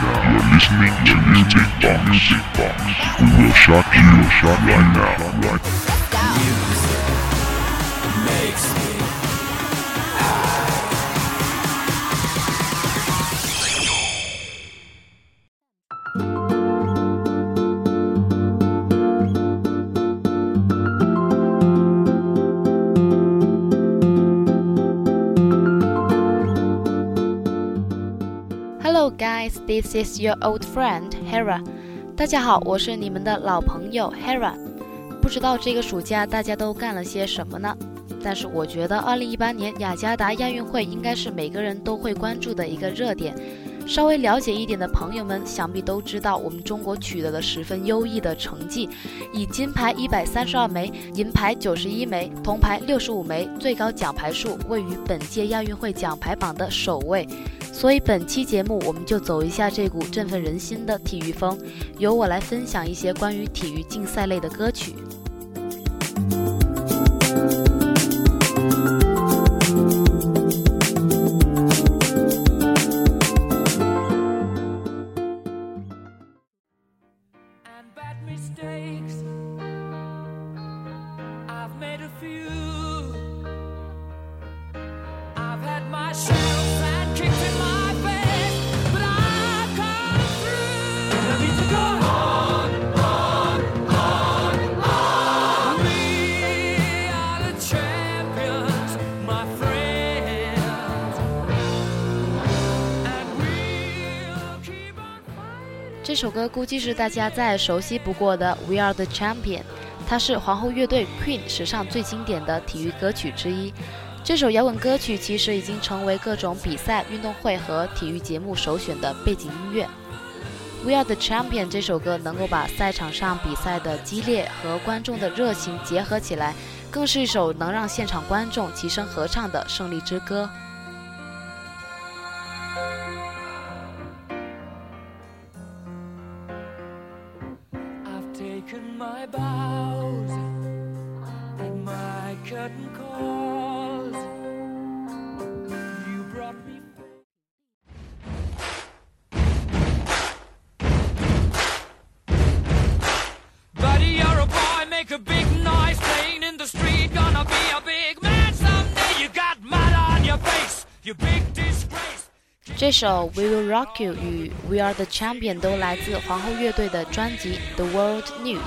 You're listening to Music Box. We will shock you, right now. Right this is your old friend Hera。大家好，我是你们的老朋友 Hera。不知道这个暑假大家都干了些什么呢？但是我觉得2018年雅加达亚运会应该是每个人都会关注的一个热点。稍微了解一点的朋友们，想必都知道我们中国取得了十分优异的成绩，以金牌一百三十二枚、银牌九十一枚、铜牌六十五枚，最高奖牌数位于本届亚运会奖牌榜的首位。所以本期节目我们就走一下这股振奋人心的体育风，由我来分享一些关于体育竞赛类的歌曲。这首歌估计是大家再熟悉不过的《We Are the Champion》，它是皇后乐队 Queen 史上最经典的体育歌曲之一。这首摇滚歌曲其实已经成为各种比赛、运动会和体育节目首选的背景音乐。《We Are the Champion》这首歌能够把赛场上比赛的激烈和观众的热情结合起来，更是一首能让现场观众齐声合唱的胜利之歌。I've taken my bows and my curtain call. Make a big noise playing in the street. Gonna be a big man someday. You got mud on your face, you big disgrace. 这首《We Will Rock You》与《We Are the Champion》都来自皇后乐队的专辑《The World News》。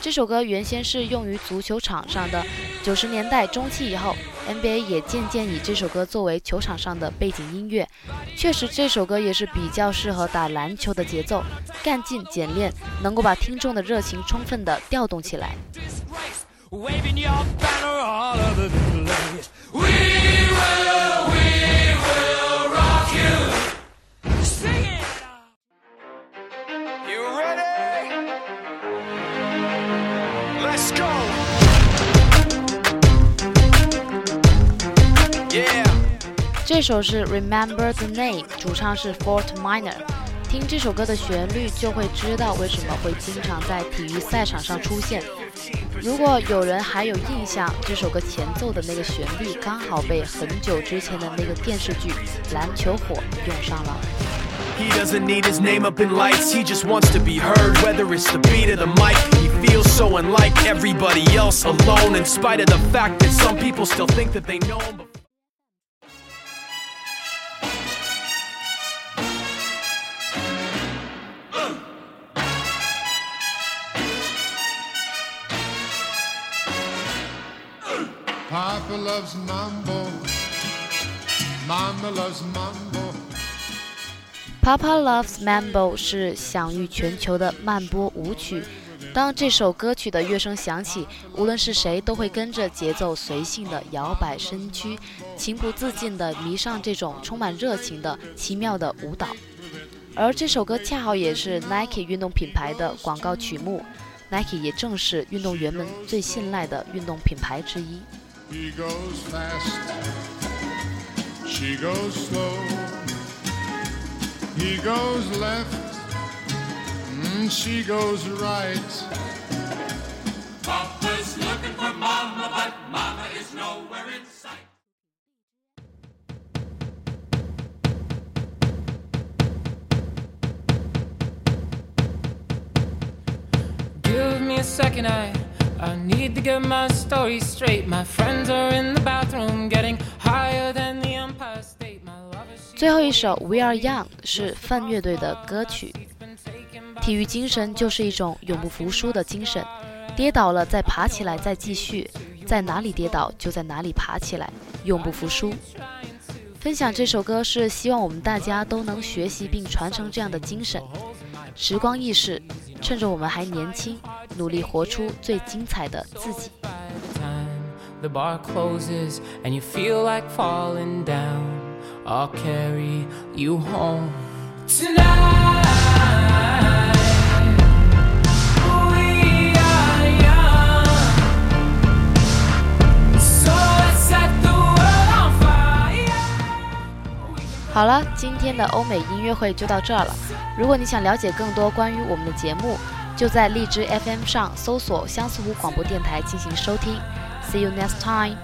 这首歌原先是用于足球场上的，九十年代中期以后，NBA 也渐渐以这首歌作为球场上的背景音乐。确实，这首歌也是比较适合打篮球的节奏，干劲简练，能够把听众的热情充分的调动起来。这首是《Remember the Name》，主唱是 Fort Minor。听这首歌的旋律，就会知道为什么会经常在体育赛场上出现。如果有人还有印象，这首歌前奏的那个旋律，刚好被很久之前的那个电视剧《篮球火》用上了。He doesn't need his name up in lights, he just wants to be heard, whether it's the beat of the mic. He feels so unlike everybody else, alone, in spite of the fact that some people still think that they know him. Papa loves mambo. Mama loves mambo. Papa Loves Mambo 是享誉全球的慢波舞曲，当这首歌曲的乐声响起，无论是谁都会跟着节奏随性的摇摆身躯，情不自禁地迷上这种充满热情的奇妙的舞蹈。而这首歌恰好也是 Nike 运动品牌的广告曲目，Nike 也正是运动员们最信赖的运动品牌之一。He goes fast, she goes slow. He goes left, mm, she goes right. Papa's looking for Mama, but Mama is nowhere in sight. Give me a second, I I need to get my story straight. My friends are in the bathroom getting higher than the Empire State. My love is 最后一首《We Are Young》是范乐队的歌曲。体育精神就是一种永不服输的精神，跌倒了再爬起来，再继续，在哪里跌倒就在哪里爬起来，永不服输。分享这首歌是希望我们大家都能学习并传承这样的精神。时光易逝，趁着我们还年轻，努力活出最精彩的自己。the bar closes and you feel like falling down. I'll carry you home tonight. We are young, so set the world on fire. 好了，今天的欧美音乐会就到这儿了。如果你想了解更多关于我们的节目，就在荔枝 FM 上搜索相思湖广播电台进行收听。See you next time.